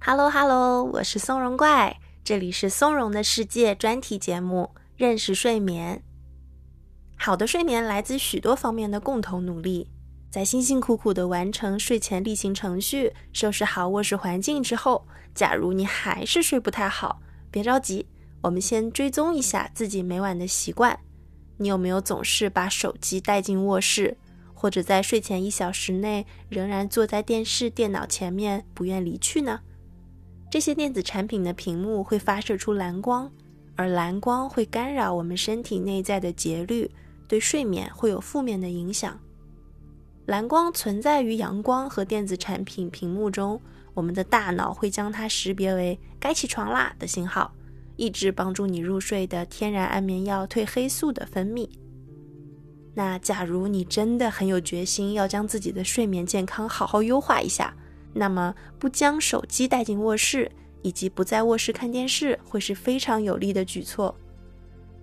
Hello Hello，我是松茸怪，这里是松茸的世界专题节目，认识睡眠。好的睡眠来自许多方面的共同努力，在辛辛苦苦的完成睡前例行程序、收拾好卧室环境之后，假如你还是睡不太好，别着急，我们先追踪一下自己每晚的习惯。你有没有总是把手机带进卧室，或者在睡前一小时内仍然坐在电视、电脑前面不愿离去呢？这些电子产品的屏幕会发射出蓝光，而蓝光会干扰我们身体内在的节律，对睡眠会有负面的影响。蓝光存在于阳光和电子产品屏幕中，我们的大脑会将它识别为“该起床啦”的信号。抑制帮助你入睡的天然安眠药褪黑素的分泌。那假如你真的很有决心要将自己的睡眠健康好好优化一下，那么不将手机带进卧室，以及不在卧室看电视，会是非常有利的举措。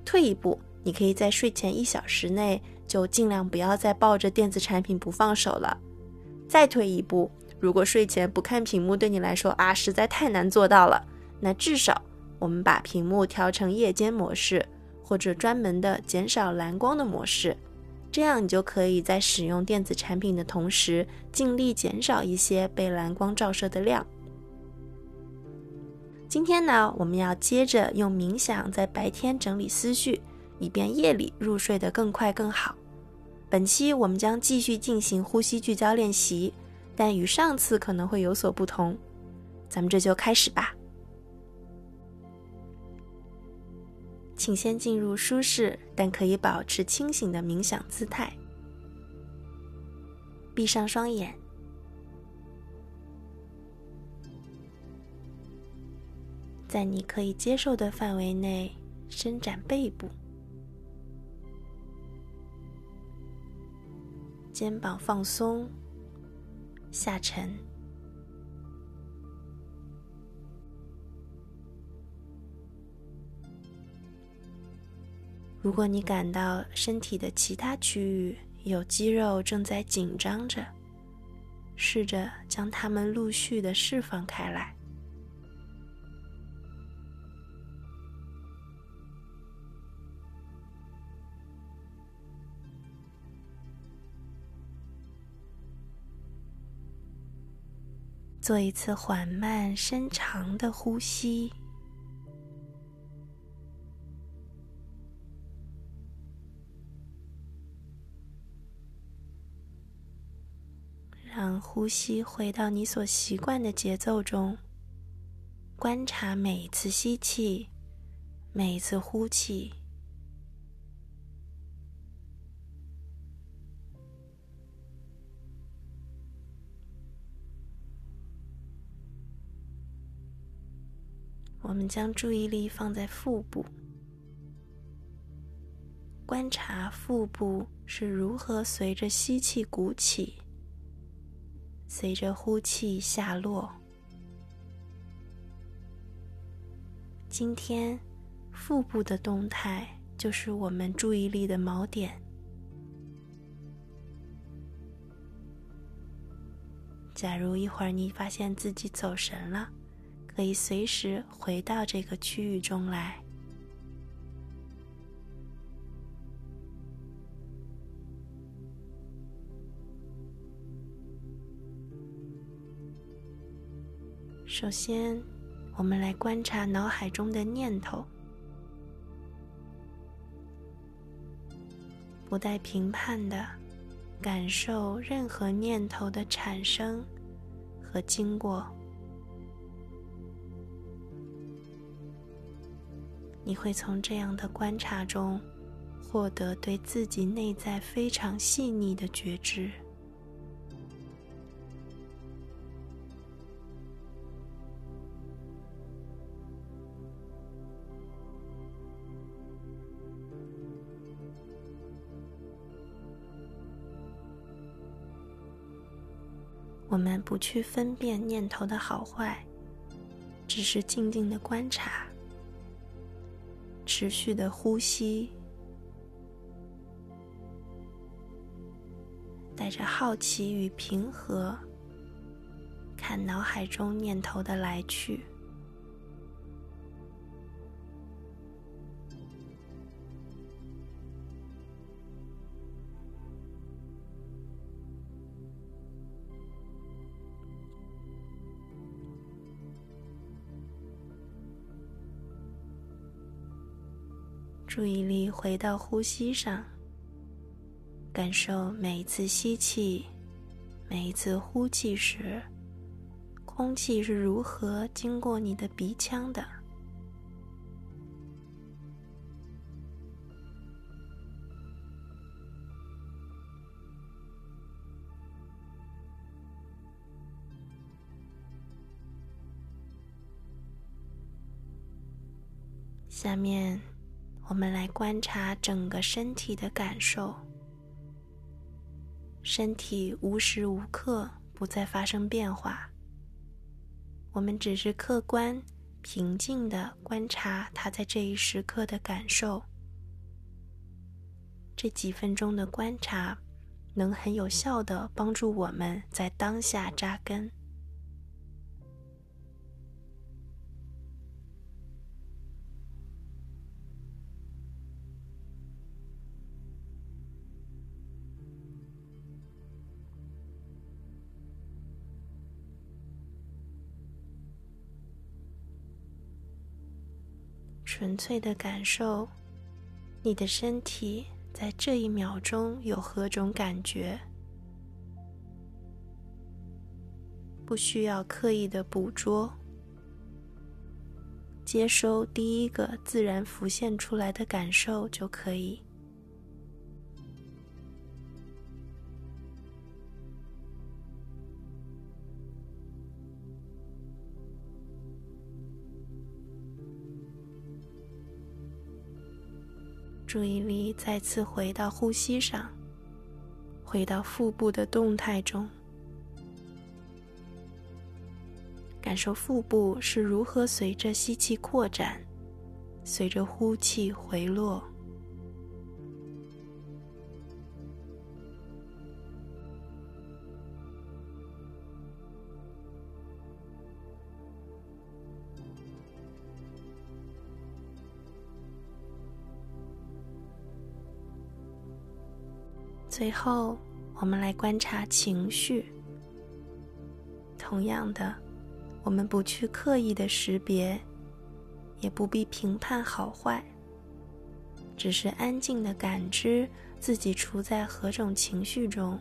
退一步，你可以在睡前一小时内就尽量不要再抱着电子产品不放手了。再退一步，如果睡前不看屏幕对你来说啊实在太难做到了，那至少。我们把屏幕调成夜间模式，或者专门的减少蓝光的模式，这样你就可以在使用电子产品的同时，尽力减少一些被蓝光照射的量。今天呢，我们要接着用冥想在白天整理思绪，以便夜里入睡得更快更好。本期我们将继续进行呼吸聚焦练习，但与上次可能会有所不同。咱们这就开始吧。请先进入舒适但可以保持清醒的冥想姿态，闭上双眼，在你可以接受的范围内伸展背部，肩膀放松，下沉。如果你感到身体的其他区域有肌肉正在紧张着，试着将它们陆续的释放开来。做一次缓慢深长的呼吸。让呼吸回到你所习惯的节奏中，观察每一次吸气，每一次呼气。我们将注意力放在腹部，观察腹部是如何随着吸气鼓起。随着呼气下落，今天腹部的动态就是我们注意力的锚点。假如一会儿你发现自己走神了，可以随时回到这个区域中来。首先，我们来观察脑海中的念头，不带评判的感受任何念头的产生和经过。你会从这样的观察中获得对自己内在非常细腻的觉知。我们不去分辨念头的好坏，只是静静的观察，持续的呼吸，带着好奇与平和，看脑海中念头的来去。注意力回到呼吸上，感受每一次吸气、每一次呼气时，空气是如何经过你的鼻腔的。下面。我们来观察整个身体的感受。身体无时无刻不在发生变化，我们只是客观、平静的观察它在这一时刻的感受。这几分钟的观察，能很有效的帮助我们在当下扎根。纯粹的感受，你的身体在这一秒钟有何种感觉？不需要刻意的捕捉，接收第一个自然浮现出来的感受就可以。注意力再次回到呼吸上，回到腹部的动态中，感受腹部是如何随着吸气扩展，随着呼气回落。最后，我们来观察情绪。同样的，我们不去刻意的识别，也不必评判好坏，只是安静的感知自己处在何种情绪中。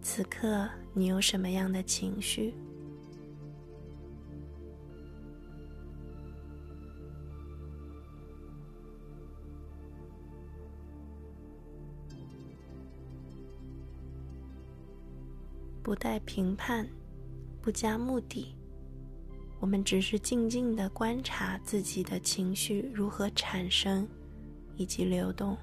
此刻，你有什么样的情绪？不带评判，不加目的，我们只是静静的观察自己的情绪如何产生以及流动。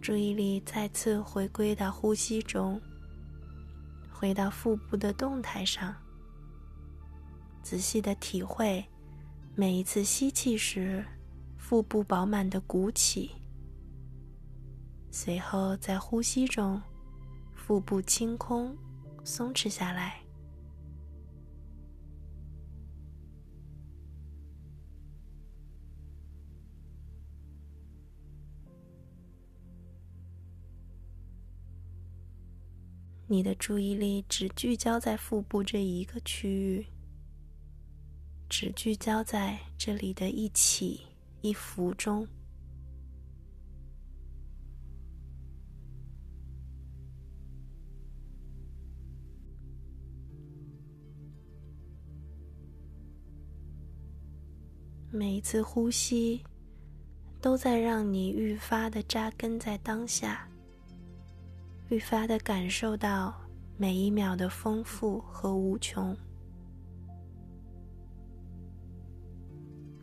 注意力再次回归到呼吸中。回到腹部的动态上，仔细的体会每一次吸气时，腹部饱满的鼓起；随后在呼吸中，腹部清空、松弛下来。你的注意力只聚焦在腹部这一个区域，只聚焦在这里的一起一伏中。每一次呼吸，都在让你愈发的扎根在当下。愈发的感受到每一秒的丰富和无穷，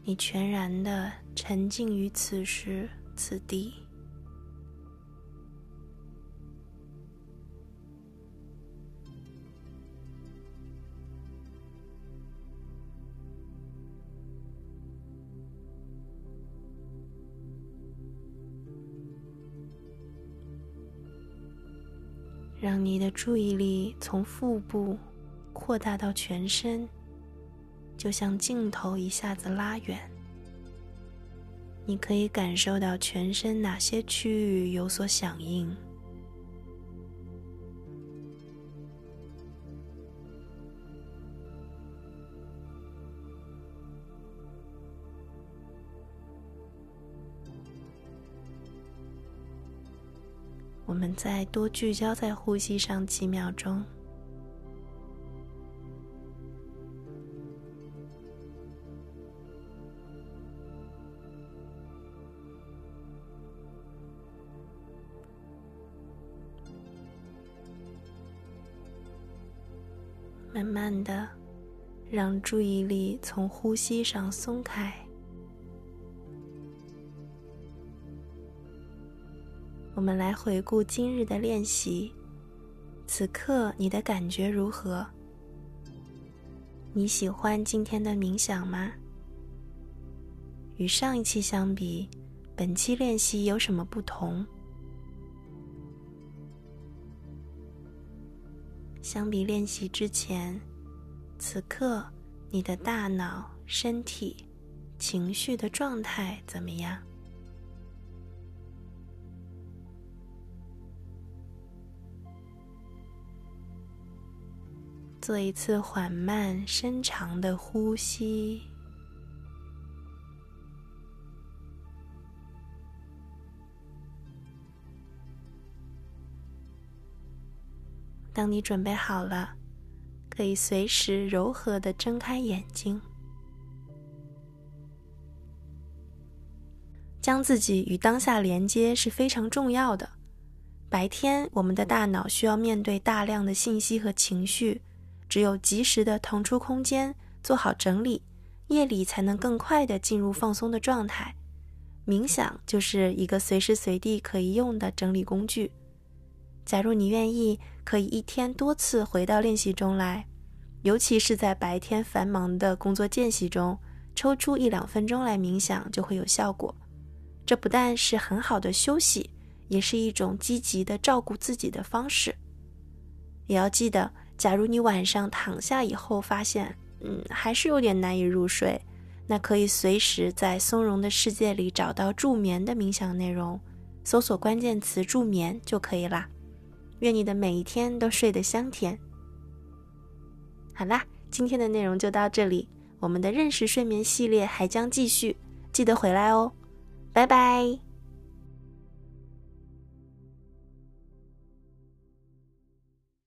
你全然的沉浸于此时此地，让你的注意力从腹部扩大到全身，就像镜头一下子拉远。你可以感受到全身哪些区域有所响应。我们再多聚焦在呼吸上几秒钟，慢慢的让注意力从呼吸上松开。我们来回顾今日的练习，此刻你的感觉如何？你喜欢今天的冥想吗？与上一期相比，本期练习有什么不同？相比练习之前，此刻你的大脑、身体、情绪的状态怎么样？做一次缓慢、深长的呼吸。当你准备好了，可以随时柔和的睁开眼睛。将自己与当下连接是非常重要的。白天，我们的大脑需要面对大量的信息和情绪。只有及时的腾出空间，做好整理，夜里才能更快的进入放松的状态。冥想就是一个随时随地可以用的整理工具。假如你愿意，可以一天多次回到练习中来，尤其是在白天繁忙的工作间隙中，抽出一两分钟来冥想就会有效果。这不但是很好的休息，也是一种积极的照顾自己的方式。也要记得。假如你晚上躺下以后发现，嗯，还是有点难以入睡，那可以随时在松茸的世界里找到助眠的冥想内容，搜索关键词“助眠”就可以啦。愿你的每一天都睡得香甜。好啦，今天的内容就到这里，我们的认识睡眠系列还将继续，记得回来哦，拜拜。